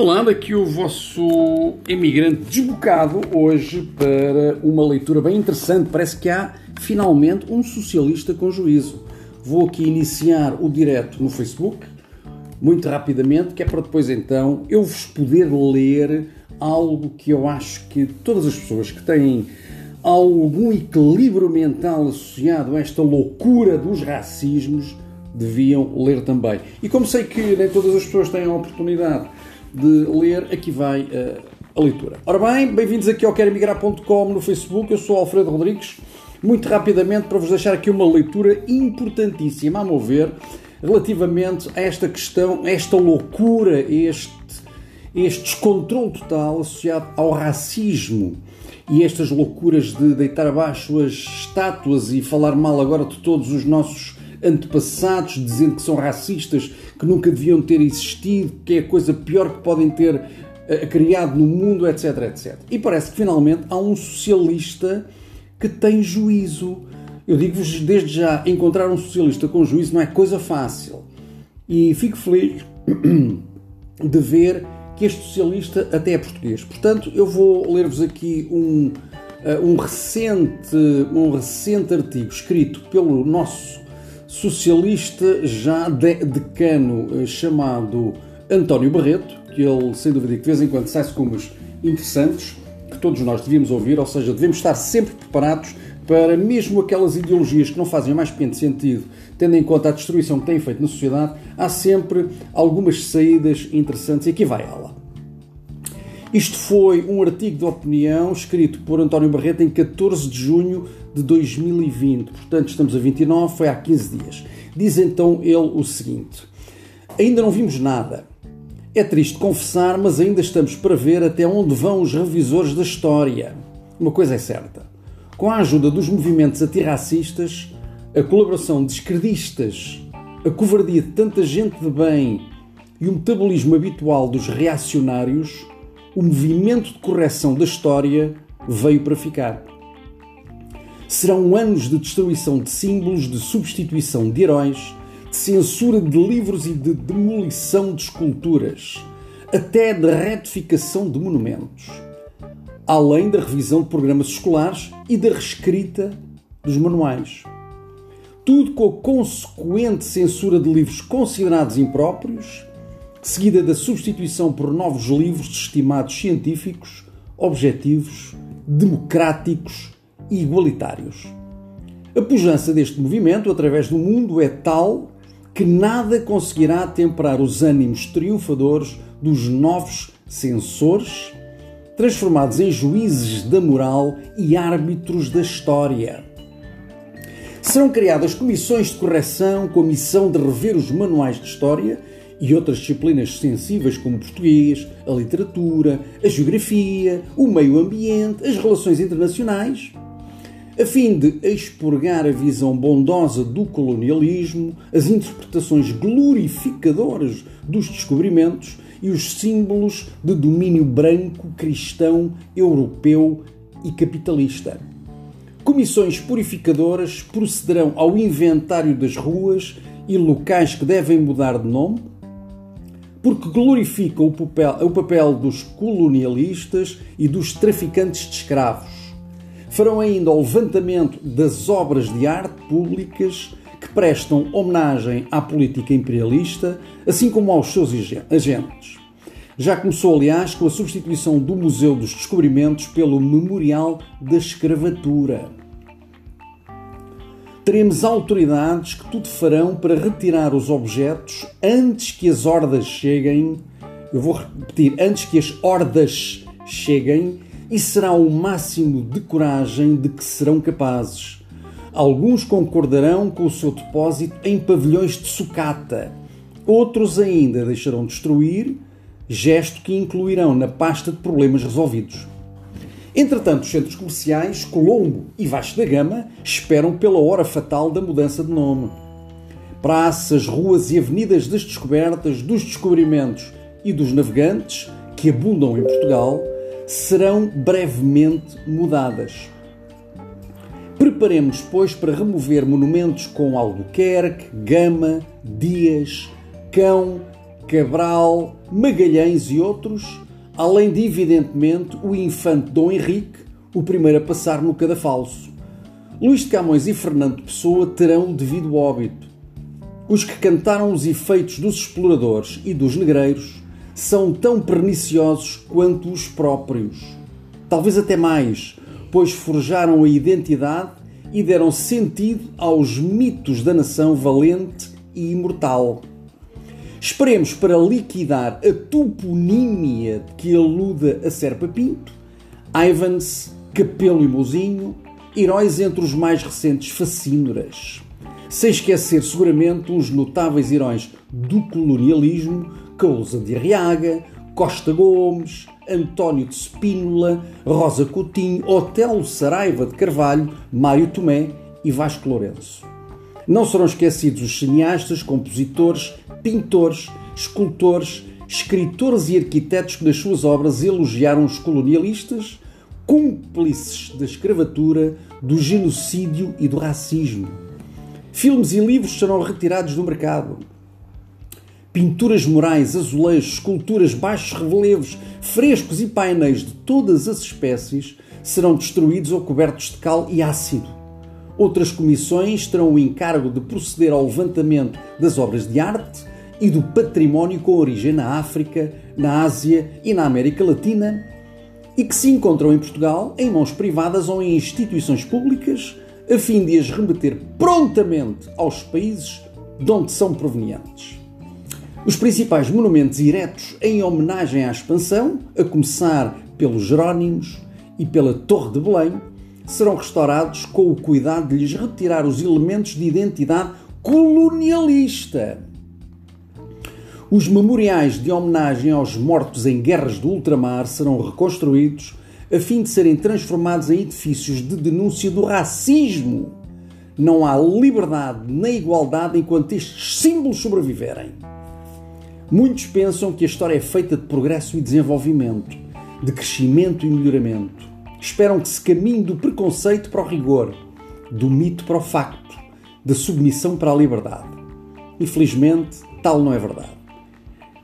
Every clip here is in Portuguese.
Olá, daqui o vosso emigrante desbocado hoje para uma leitura bem interessante. Parece que há finalmente um socialista com juízo. Vou aqui iniciar o direto no Facebook, muito rapidamente, que é para depois então eu vos poder ler algo que eu acho que todas as pessoas que têm algum equilíbrio mental associado a esta loucura dos racismos deviam ler também. E como sei que nem todas as pessoas têm a oportunidade de ler, aqui vai uh, a leitura. Ora bem, bem-vindos aqui ao queremigrar.com no Facebook, eu sou Alfredo Rodrigues. Muito rapidamente para vos deixar aqui uma leitura importantíssima, a meu ver, relativamente a esta questão, a esta loucura, este, este descontrole total associado ao racismo e estas loucuras de deitar abaixo as estátuas e falar mal agora de todos os nossos antepassados, dizendo que são racistas, que nunca deviam ter existido, que é a coisa pior que podem ter uh, criado no mundo, etc, etc. E parece que finalmente há um socialista que tem juízo. Eu digo-vos desde já, encontrar um socialista com juízo não é coisa fácil. E fico feliz de ver que este socialista até é português. Portanto, eu vou ler-vos aqui um, uh, um, recente, um recente artigo escrito pelo nosso socialista já de, decano eh, chamado António Barreto, que ele, sem dúvida, que de vez em quando sai-se com umas interessantes, que todos nós devíamos ouvir, ou seja, devemos estar sempre preparados para mesmo aquelas ideologias que não fazem mais sentido, tendo em conta a destruição que têm feito na sociedade, há sempre algumas saídas interessantes e aqui vai ela. Isto foi um artigo de opinião escrito por António Barreto em 14 de junho de 2020, portanto estamos a 29, foi há 15 dias. Diz então ele o seguinte: Ainda não vimos nada. É triste confessar, mas ainda estamos para ver até onde vão os revisores da história. Uma coisa é certa: com a ajuda dos movimentos antirracistas, a colaboração de esquerdistas, a covardia de tanta gente de bem e o metabolismo habitual dos reacionários, o movimento de correção da história veio para ficar. Serão anos de destruição de símbolos, de substituição de heróis, de censura de livros e de demolição de esculturas, até de retificação de monumentos, além da revisão de programas escolares e da reescrita dos manuais. Tudo com a consequente censura de livros considerados impróprios, seguida da substituição por novos livros estimados científicos, objetivos, democráticos igualitários. A pujança deste movimento através do mundo é tal que nada conseguirá temperar os ânimos triunfadores dos novos censores, transformados em juízes da moral e árbitros da história. Serão criadas comissões de correção com a missão de rever os manuais de história e outras disciplinas sensíveis como o português, a literatura, a geografia, o meio ambiente, as relações internacionais a fim de expurgar a visão bondosa do colonialismo, as interpretações glorificadoras dos descobrimentos e os símbolos de domínio branco, cristão, europeu e capitalista. Comissões purificadoras procederão ao inventário das ruas e locais que devem mudar de nome, porque glorificam o papel, o papel dos colonialistas e dos traficantes de escravos farão ainda o levantamento das obras de arte públicas que prestam homenagem à política imperialista, assim como aos seus agentes. Já começou, aliás, com a substituição do Museu dos Descobrimentos pelo Memorial da Escravatura. Teremos autoridades que tudo farão para retirar os objetos antes que as hordas cheguem. Eu vou repetir, antes que as hordas cheguem e será o máximo de coragem de que serão capazes. Alguns concordarão com o seu depósito em pavilhões de sucata, outros ainda deixarão destruir, gesto que incluirão na pasta de problemas resolvidos. Entretanto, os centros comerciais, Colombo e Vasco da Gama, esperam pela hora fatal da mudança de nome. Praças, ruas e avenidas das descobertas, dos descobrimentos e dos navegantes, que abundam em Portugal, serão brevemente mudadas. Preparemos, pois, para remover monumentos com Albuquerque, Gama, Dias, Cão, Cabral, Magalhães e outros, além de, evidentemente, o infante Dom Henrique, o primeiro a passar no cadafalso. Luís de Camões e Fernando Pessoa terão o devido óbito. Os que cantaram os efeitos dos exploradores e dos negreiros são tão perniciosos quanto os próprios. Talvez até mais, pois forjaram a identidade e deram sentido aos mitos da nação valente e imortal. Esperemos para liquidar a toponímia que aluda a Serpa Pinto, Ivans, Capelo e Mozinho, heróis entre os mais recentes facínoras. Sem esquecer, seguramente, os notáveis heróis do colonialismo, Cousa de Arriaga, Costa Gomes, António de Spínola, Rosa Coutinho, Otelo Saraiva de Carvalho, Mário Tomé e Vasco Lourenço. Não serão esquecidos os cineastas, compositores, pintores, escultores, escritores e arquitetos que nas suas obras elogiaram os colonialistas, cúmplices da escravatura, do genocídio e do racismo. Filmes e livros serão retirados do mercado. Pinturas morais, azulejos, esculturas, baixos relevos, frescos e painéis de todas as espécies serão destruídos ou cobertos de cal e ácido. Outras comissões terão o encargo de proceder ao levantamento das obras de arte e do património com origem na África, na Ásia e na América Latina e que se encontram em Portugal em mãos privadas ou em instituições públicas, a fim de as remeter prontamente aos países de onde são provenientes. Os principais monumentos eretos em homenagem à expansão, a começar pelos Jerónimos e pela Torre de Belém, serão restaurados com o cuidado de lhes retirar os elementos de identidade colonialista. Os memoriais de homenagem aos mortos em guerras do ultramar serão reconstruídos a fim de serem transformados em edifícios de denúncia do racismo. Não há liberdade nem igualdade enquanto estes símbolos sobreviverem. Muitos pensam que a história é feita de progresso e desenvolvimento, de crescimento e melhoramento. Esperam que se caminhe do preconceito para o rigor, do mito para o facto, da submissão para a liberdade. Infelizmente, tal não é verdade.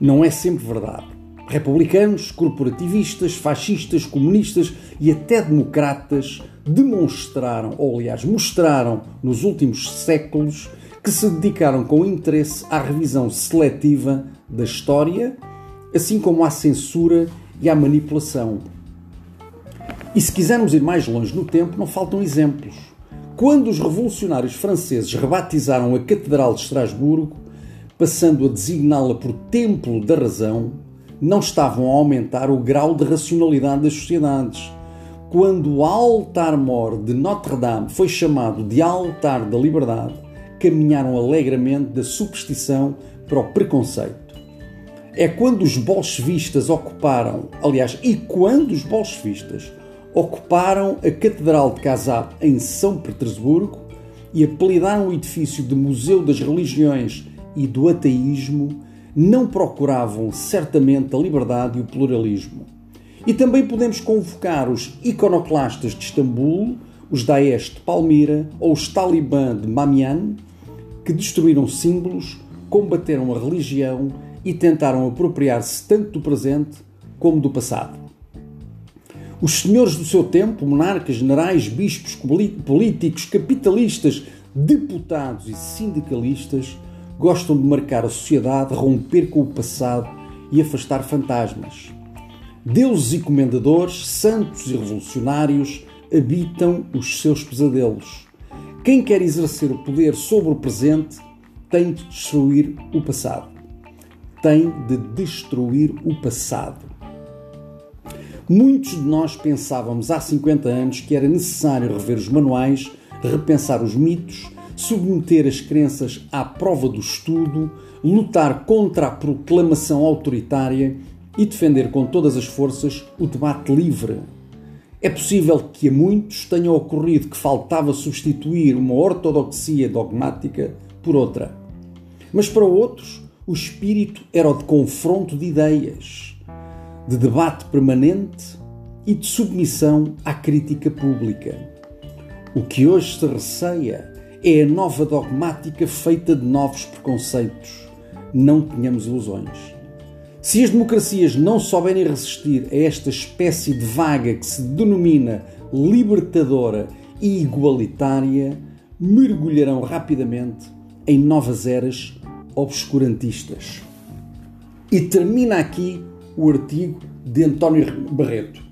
Não é sempre verdade. Republicanos, corporativistas, fascistas, comunistas e até democratas demonstraram, ou aliás mostraram nos últimos séculos, que se dedicaram com interesse à revisão seletiva da história, assim como à censura e à manipulação. E se quisermos ir mais longe no tempo, não faltam exemplos. Quando os revolucionários franceses rebatizaram a Catedral de Estrasburgo, passando a designá-la por Templo da Razão, não estavam a aumentar o grau de racionalidade das sociedades. Quando o altar-mor de Notre-Dame foi chamado de altar da liberdade, caminharam alegremente da superstição para o preconceito. É quando os bolchevistas ocuparam, aliás, e quando os bolchevistas ocuparam a Catedral de Kazab em São Petersburgo e apelidaram o edifício de Museu das Religiões e do Ateísmo, não procuravam certamente a liberdade e o pluralismo. E também podemos convocar os iconoclastas de Istambul, os Daesh de Palmira ou os Talibã de Bamiyan, que destruíram símbolos, combateram a religião e tentaram apropriar-se tanto do presente como do passado. Os senhores do seu tempo, monarcas, generais, bispos, políticos, capitalistas, deputados e sindicalistas, gostam de marcar a sociedade, romper com o passado e afastar fantasmas. Deuses e comendadores, santos e revolucionários habitam os seus pesadelos. Quem quer exercer o poder sobre o presente tem de destruir o passado. Tem de destruir o passado. Muitos de nós pensávamos há 50 anos que era necessário rever os manuais, repensar os mitos, submeter as crenças à prova do estudo, lutar contra a proclamação autoritária e defender com todas as forças o debate livre é possível que a muitos tenha ocorrido que faltava substituir uma ortodoxia dogmática por outra. Mas para outros, o espírito era o de confronto de ideias, de debate permanente e de submissão à crítica pública. O que hoje se receia é a nova dogmática feita de novos preconceitos. Não tenhamos ilusões. Se as democracias não souberem resistir a esta espécie de vaga que se denomina libertadora e igualitária, mergulharão rapidamente em novas eras obscurantistas. E termina aqui o artigo de António Barreto.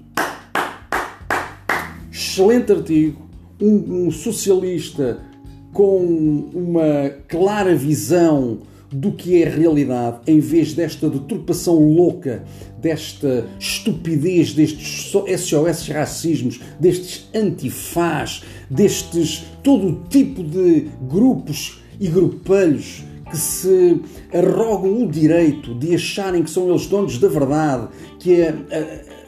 Excelente artigo, um, um socialista com uma clara visão do que é a realidade, em vez desta deturpação louca, desta estupidez, destes SOS racismos, destes antifás, destes todo tipo de grupos e grupelhos que se arrogam o direito de acharem que são eles donos da verdade, que a,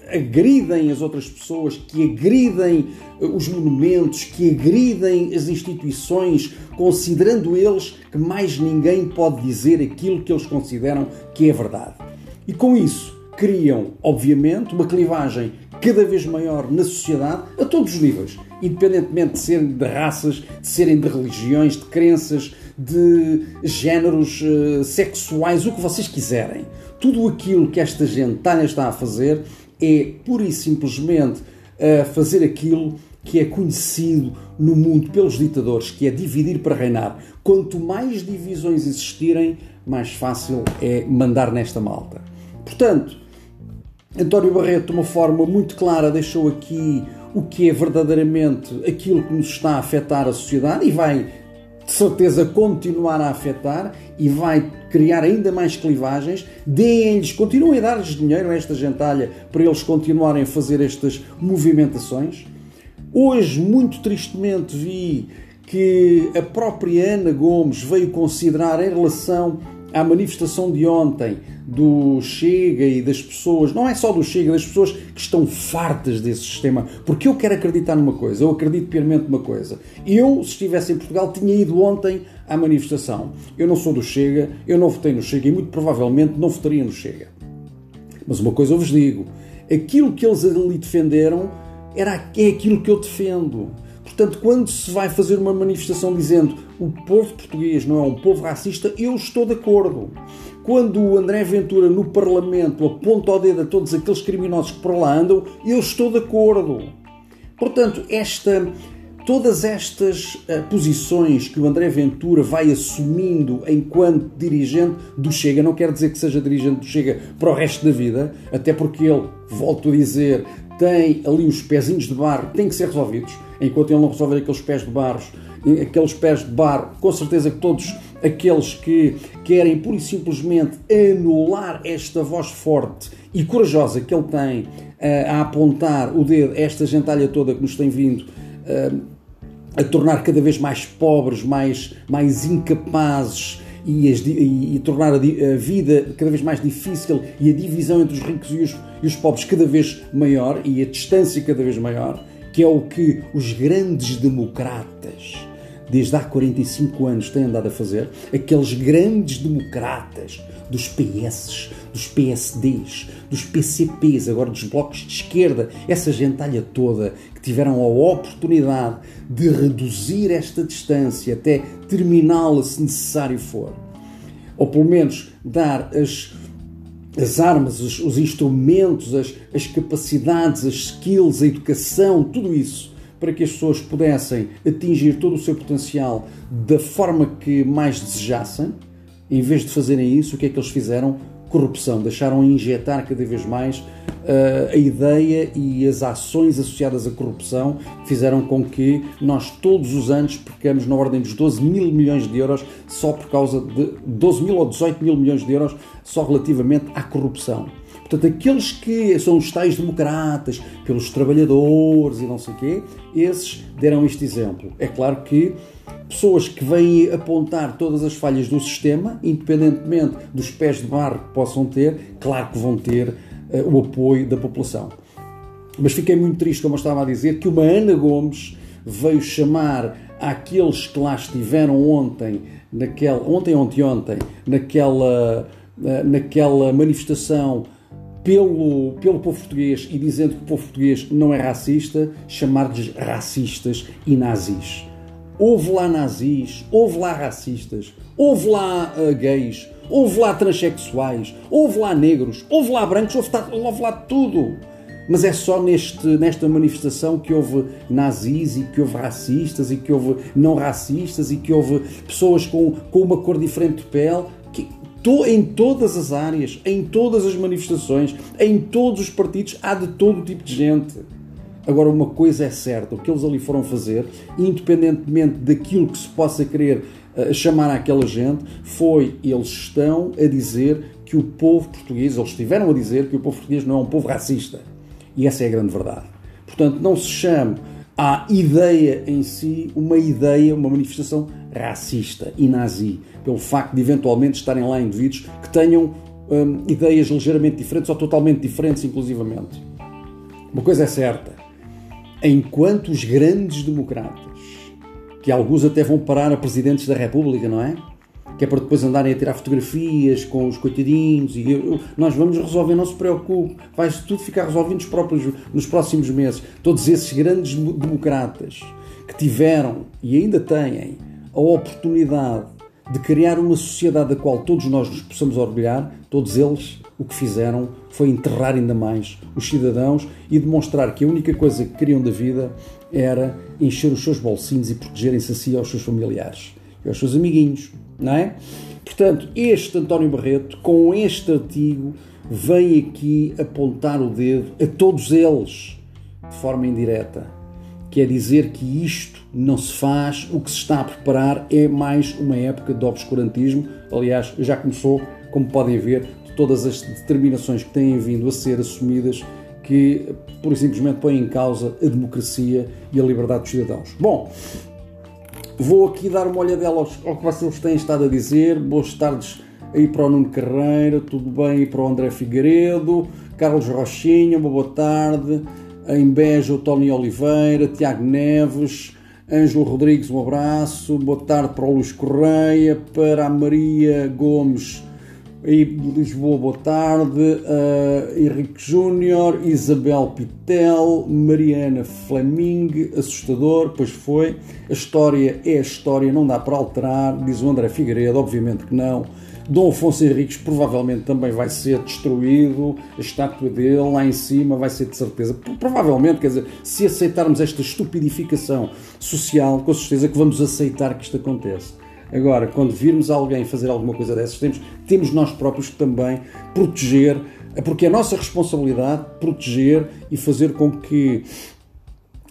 agridem as outras pessoas, que agridem eh, os monumentos, que agridem as instituições, considerando eles que mais ninguém pode dizer aquilo que eles consideram que é verdade. E com isso criam, obviamente, uma clivagem cada vez maior na sociedade a todos os níveis, independentemente de serem de raças, de serem de religiões, de crenças, de géneros uh, sexuais, o que vocês quiserem. Tudo aquilo que esta gentalha está a fazer é pura e simplesmente uh, fazer aquilo que é conhecido no mundo pelos ditadores, que é dividir para reinar. Quanto mais divisões existirem, mais fácil é mandar nesta malta. Portanto, António Barreto, de uma forma muito clara, deixou aqui o que é verdadeiramente aquilo que nos está a afetar a sociedade e vai, de certeza, continuar a afetar e vai criar ainda mais clivagens. Deem-lhes, continuem a dar-lhes dinheiro a esta gentalha para eles continuarem a fazer estas movimentações. Hoje, muito tristemente, vi que a própria Ana Gomes veio considerar em relação à manifestação de ontem do Chega e das pessoas, não é só do Chega, das pessoas que estão fartas desse sistema, porque eu quero acreditar numa coisa, eu acredito piamente numa coisa. Eu, se estivesse em Portugal, tinha ido ontem à manifestação. Eu não sou do Chega, eu não votei no Chega e muito provavelmente não votaria no Chega. Mas uma coisa eu vos digo: aquilo que eles ali defenderam era, é aquilo que eu defendo. Portanto, quando se vai fazer uma manifestação dizendo o povo português não é um povo racista, eu estou de acordo. Quando o André Ventura no Parlamento aponta o dedo a todos aqueles criminosos que por lá andam, eu estou de acordo. Portanto, esta, todas estas uh, posições que o André Ventura vai assumindo enquanto dirigente do Chega, não quer dizer que seja dirigente do Chega para o resto da vida, até porque ele, volto a dizer, tem ali os pezinhos de barro que têm que ser resolvidos, enquanto ele não resolver aqueles pés de barro, aqueles pés de barro, com certeza que todos aqueles que querem pura e simplesmente anular esta voz forte e corajosa que ele tem uh, a apontar o dedo esta gentalha toda que nos tem vindo uh, a tornar cada vez mais pobres, mais, mais incapazes e, as, e, e tornar a, a, vida cada vez mais difícil e a divisão entre os ricos e os, e os pobres cada vez maior e a distância cada vez maior, que é o que os grandes democratas desde há 45 anos têm andado a fazer, aqueles grandes democratas dos PS, dos PSDs, dos PCPs, agora dos blocos de esquerda, essa gentalha toda que tiveram a oportunidade de reduzir esta distância até terminá-la se necessário for, ou pelo menos dar as, as armas, os, os instrumentos, as, as capacidades, as skills, a educação, tudo isso para que as pessoas pudessem atingir todo o seu potencial da forma que mais desejassem, em vez de fazerem isso, o que é que eles fizeram? Corrupção. Deixaram injetar cada vez mais uh, a ideia e as ações associadas à corrupção fizeram com que nós todos os anos percamos na ordem dos 12 mil milhões de euros só por causa de 12 mil ou 18 mil milhões de euros só relativamente à corrupção. Portanto, aqueles que são os tais democratas, pelos trabalhadores e não sei o quê, esses deram este exemplo. É claro que pessoas que vêm apontar todas as falhas do sistema, independentemente dos pés de barro que possam ter, claro que vão ter uh, o apoio da população. Mas fiquei muito triste, como eu estava a dizer, que uma Ana Gomes veio chamar àqueles que lá estiveram ontem, naquela, ontem, ontem, ontem, naquela, uh, naquela manifestação pelo, pelo povo português e dizendo que o povo português não é racista, chamar-lhes racistas e nazis. houve lá nazis, houve lá racistas, houve lá uh, gays, houve lá transexuais, houve lá negros, houve lá brancos, houve, houve lá tudo. Mas é só neste, nesta manifestação que houve nazis e que houve racistas e que houve não racistas e que houve pessoas com, com uma cor diferente de pele. Que, to, em todas as áreas, em todas as manifestações, em todos os partidos, há de todo tipo de gente. Agora, uma coisa é certa: o que eles ali foram fazer, independentemente daquilo que se possa querer uh, chamar àquela gente, foi eles estão a dizer que o povo português, eles estiveram a dizer que o povo português não é um povo racista. E essa é a grande verdade. Portanto, não se chame à ideia em si uma ideia, uma manifestação racista e nazi, pelo facto de eventualmente estarem lá indivíduos que tenham hum, ideias ligeiramente diferentes ou totalmente diferentes, inclusivamente. Uma coisa é certa: enquanto os grandes democratas, que alguns até vão parar a presidentes da República, não é? Que é para depois andarem a tirar fotografias com os coitadinhos e eu, nós vamos resolver, não se preocupe, vai tudo ficar resolvido nos, próprios, nos próximos meses. Todos esses grandes democratas que tiveram e ainda têm a oportunidade de criar uma sociedade da qual todos nós nos possamos orgulhar, todos eles o que fizeram foi enterrar ainda mais os cidadãos e demonstrar que a única coisa que queriam da vida era encher os seus bolsinhos e protegerem-se a si aos seus familiares e aos seus amiguinhos, não é? Portanto, este António Barreto, com este artigo, vem aqui apontar o dedo a todos eles de forma indireta. Quer dizer que isto não se faz, o que se está a preparar é mais uma época de obscurantismo. Aliás, já começou, como podem ver, todas as determinações que têm vindo a ser assumidas que, por simplesmente, põem em causa a democracia e a liberdade dos cidadãos. Bom, vou aqui dar uma olhadela ao que vocês têm estado a dizer. Boas tardes aí para o Nuno Carreira, tudo bem aí para o André Figueiredo, Carlos Rochinha, uma boa tarde. Em Beja, o Tony Oliveira, Tiago Neves, Ângelo Rodrigues, um abraço. Boa tarde para o Luís Correia, para a Maria Gomes aí Lisboa, boa tarde. Uh, Henrique Júnior, Isabel Pitel, Mariana Fleming, assustador, pois foi. A história é a história, não dá para alterar, diz o André Figueiredo, obviamente que não. Dom Afonso Henriques provavelmente também vai ser destruído, a estátua dele lá em cima vai ser de certeza. Provavelmente, quer dizer, se aceitarmos esta estupidificação social, com certeza que vamos aceitar que isto aconteça. Agora, quando virmos alguém fazer alguma coisa dessas, temos, temos nós próprios que também proteger, porque é a nossa responsabilidade proteger e fazer com que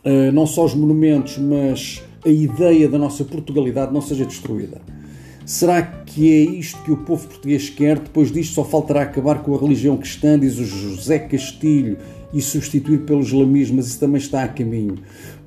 uh, não só os monumentos, mas a ideia da nossa Portugalidade não seja destruída. Será que é isto que o povo português quer? Depois disto só faltará acabar com a religião cristã, diz o José Castilho, e substituir pelo islamismo, mas isso também está a caminho.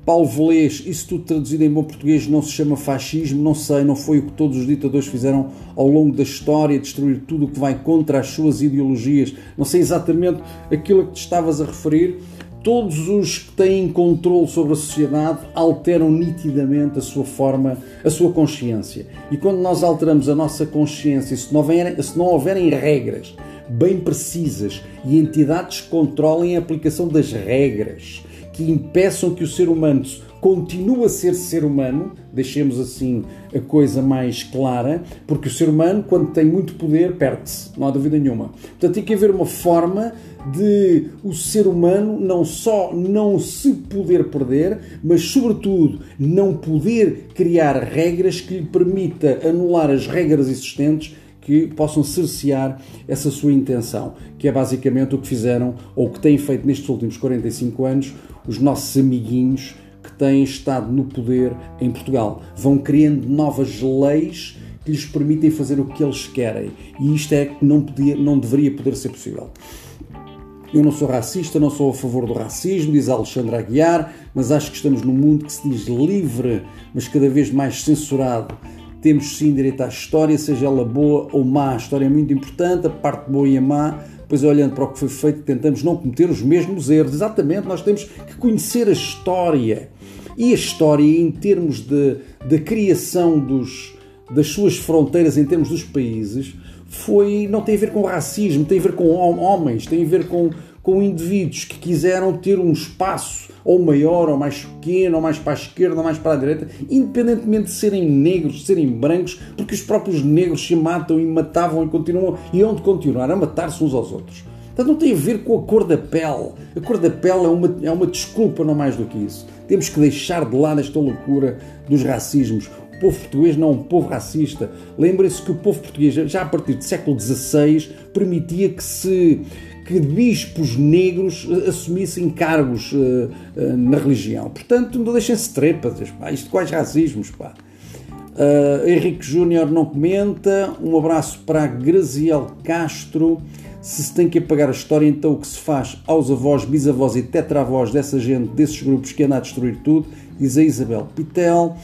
Paulo Velês, isso tudo traduzido em bom português não se chama fascismo, não sei, não foi o que todos os ditadores fizeram ao longo da história, destruir tudo o que vai contra as suas ideologias. Não sei exatamente aquilo a que te estavas a referir. Todos os que têm controle sobre a sociedade alteram nitidamente a sua forma, a sua consciência. E quando nós alteramos a nossa consciência, se não houverem, se não houverem regras bem precisas e entidades que controlem a aplicação das regras, que impeçam que o ser humano continue a ser ser humano, deixemos assim a coisa mais clara, porque o ser humano, quando tem muito poder, perde-se, não há dúvida nenhuma. Portanto, tem que haver uma forma de o ser humano não só não se poder perder, mas, sobretudo, não poder criar regras que lhe permita anular as regras existentes que possam cercear essa sua intenção, que é basicamente o que fizeram ou que têm feito nestes últimos 45 anos os nossos amiguinhos que têm estado no poder em Portugal. Vão criando novas leis que lhes permitem fazer o que eles querem. E isto é que não, podia, não deveria poder ser possível. Eu não sou racista, não sou a favor do racismo, diz Alexandre Aguiar, mas acho que estamos num mundo que se diz livre, mas cada vez mais censurado. Temos sim direito à história, seja ela boa ou má. A história é muito importante, a parte boa e a má Pois olhando para o que foi feito, tentamos não cometer os mesmos erros. Exatamente, nós temos que conhecer a história. E a história, em termos de, da criação dos, das suas fronteiras, em termos dos países, foi não tem a ver com racismo, tem a ver com homens, tem a ver com, com indivíduos que quiseram ter um espaço ou maior, ou mais pequeno, ou mais para a esquerda, ou mais para a direita, independentemente de serem negros, de serem brancos, porque os próprios negros se matam e matavam e continuam, e onde continuar a matar-se uns aos outros. Portanto, não tem a ver com a cor da pele. A cor da pele é uma, é uma desculpa, não mais do que isso. Temos que deixar de lado esta loucura dos racismos. Povo português não é um povo racista. Lembrem-se que o povo português, já a partir do século XVI, permitia que se que bispos negros assumissem cargos uh, uh, na religião. Portanto, não deixem-se trepas. Pá. Isto quais racismos, pá. Uh, Henrique Júnior não comenta. Um abraço para Graziel Castro. Se se tem que apagar a história, então o que se faz aos avós, bisavós e tetravós dessa gente, desses grupos que anda a destruir tudo, diz a Isabel Pitel.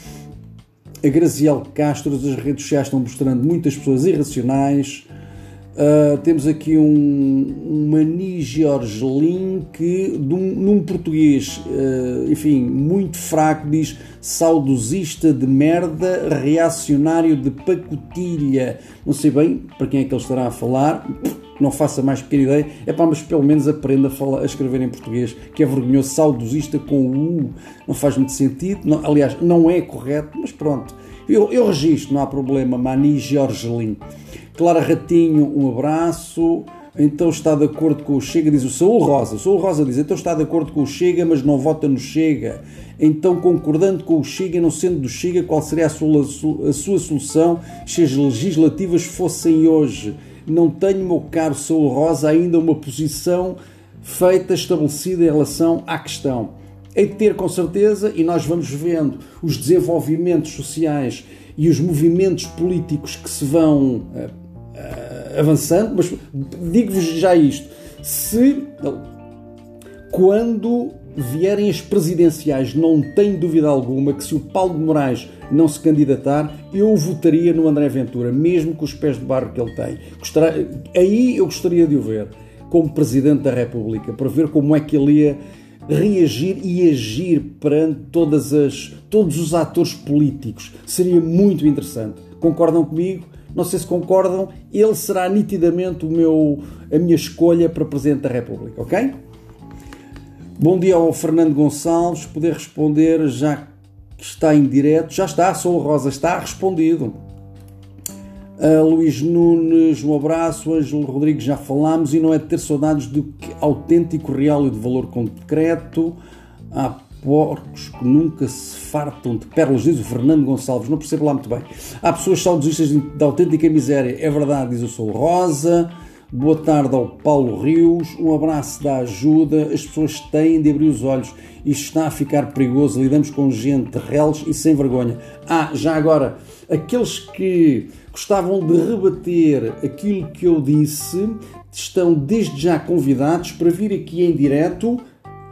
A Graziel Castro, as redes sociais estão mostrando muitas pessoas irracionais. Uh, temos aqui um, um Mani Georgelin que, num, num português, uh, enfim, muito fraco, diz saudosista de merda, reacionário de pacotilha. Não sei bem para quem é que ele estará a falar, não faça mais pequena ideia. É pá, mas pelo menos aprenda a, falar, a escrever em português, que é vergonhoso, saudosista com o U. Não faz muito sentido, não, aliás, não é correto, mas pronto. Eu, eu registro, não há problema, Mani Georgelin. Clara Ratinho, um abraço. Então está de acordo com o Chega, diz o Saúl Rosa. O Saúl Rosa diz: então está de acordo com o Chega, mas não vota no Chega. Então, concordando com o Chega, não sendo do Chega, qual seria a sua, a sua solução se as legislativas fossem hoje? Não tenho, meu caro Saúl Rosa, ainda uma posição feita, estabelecida em relação à questão. Hei de ter com certeza, e nós vamos vendo os desenvolvimentos sociais e os movimentos políticos que se vão uh, uh, avançando, mas digo-vos já isto: se quando vierem as presidenciais, não tenho dúvida alguma que se o Paulo de Moraes não se candidatar, eu votaria no André Ventura, mesmo com os pés de barro que ele tem. Gostaria, aí eu gostaria de o ver como Presidente da República, para ver como é que ele ia reagir e agir perante todas as, todos os atores políticos. Seria muito interessante. Concordam comigo? Não sei se concordam. Ele será nitidamente o meu, a minha escolha para Presidente da República, ok? Bom dia ao Fernando Gonçalves. Poder responder já que está em direto. Já está, Sou Rosa, está respondido. Uh, Luís Nunes, um abraço. Ângelo Rodrigues, já falámos. E não é de ter saudades do que autêntico, real e de valor concreto. Há porcos que nunca se fartam de pérolas, diz o Fernando Gonçalves. Não percebo lá muito bem. Há pessoas saudosistas de autêntica miséria. É verdade, diz o Sol Rosa. Boa tarde ao Paulo Rios. Um abraço da ajuda. As pessoas têm de abrir os olhos. Isto está a ficar perigoso. Lidamos com gente reles e sem vergonha. Ah, já agora, aqueles que gostavam de rebater aquilo que eu disse estão desde já convidados para vir aqui em direto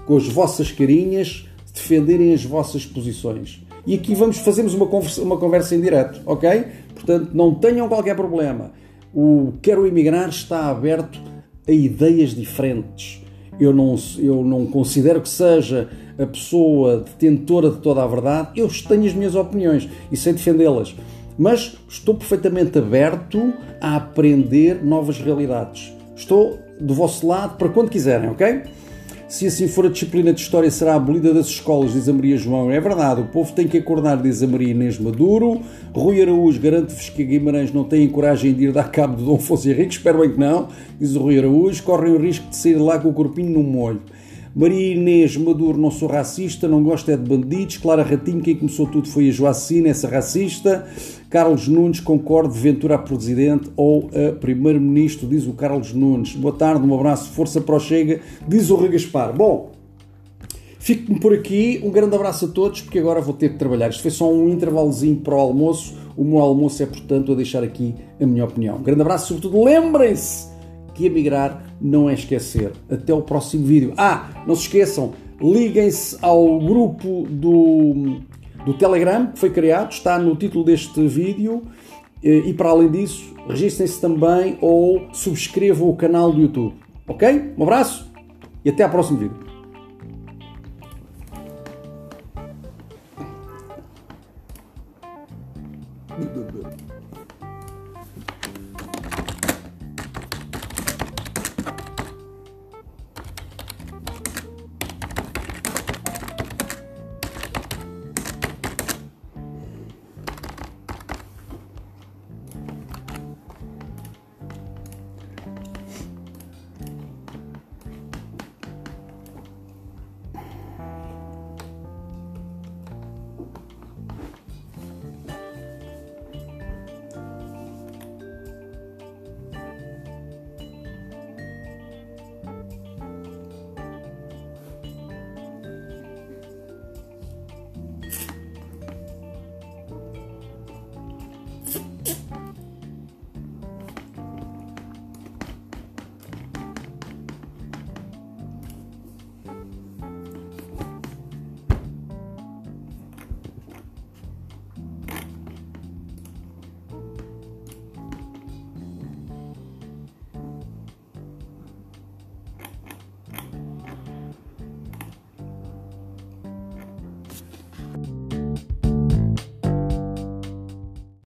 com as vossas carinhas defenderem as vossas posições. E aqui vamos fazermos uma conversa, uma conversa em direto, ok? Portanto, não tenham qualquer problema. O Quero Emigrar está aberto a ideias diferentes. Eu não, eu não considero que seja a pessoa detentora de toda a verdade. Eu tenho as minhas opiniões e sei defendê-las mas estou perfeitamente aberto a aprender novas realidades. Estou do vosso lado para quando quiserem, ok? Se assim for, a disciplina de História será abolida das escolas, diz a Maria João. É verdade, o povo tem que acordar, diz a Maria Inês Maduro. Rui Araújo, garante-vos que Guimarães não tem coragem de ir dar cabo de Dom Afonso Henrique. Espero bem que não, diz o Rui Araújo. Correm o risco de sair lá com o corpinho no molho. Maria Inês Maduro, não sou racista, não gosto é de bandidos. Clara Ratinho, quem começou tudo foi a Joacina, essa racista. Carlos Nunes, concordo, Ventura a presidente ou a primeiro-ministro, diz o Carlos Nunes. Boa tarde, um abraço, força para o Chega, diz o Rui Gaspar. Bom, fico-me por aqui, um grande abraço a todos, porque agora vou ter que trabalhar. Isto foi só um intervalozinho para o almoço. O meu almoço é, portanto, a deixar aqui a minha opinião. Um grande abraço, sobretudo lembrem-se que emigrar não é esquecer. Até o próximo vídeo. Ah, não se esqueçam, liguem-se ao grupo do do Telegram, que foi criado, está no título deste vídeo. Eh, e para além disso, registrem-se também ou subscrevam o canal do YouTube. Ok? Um abraço e até ao próximo vídeo.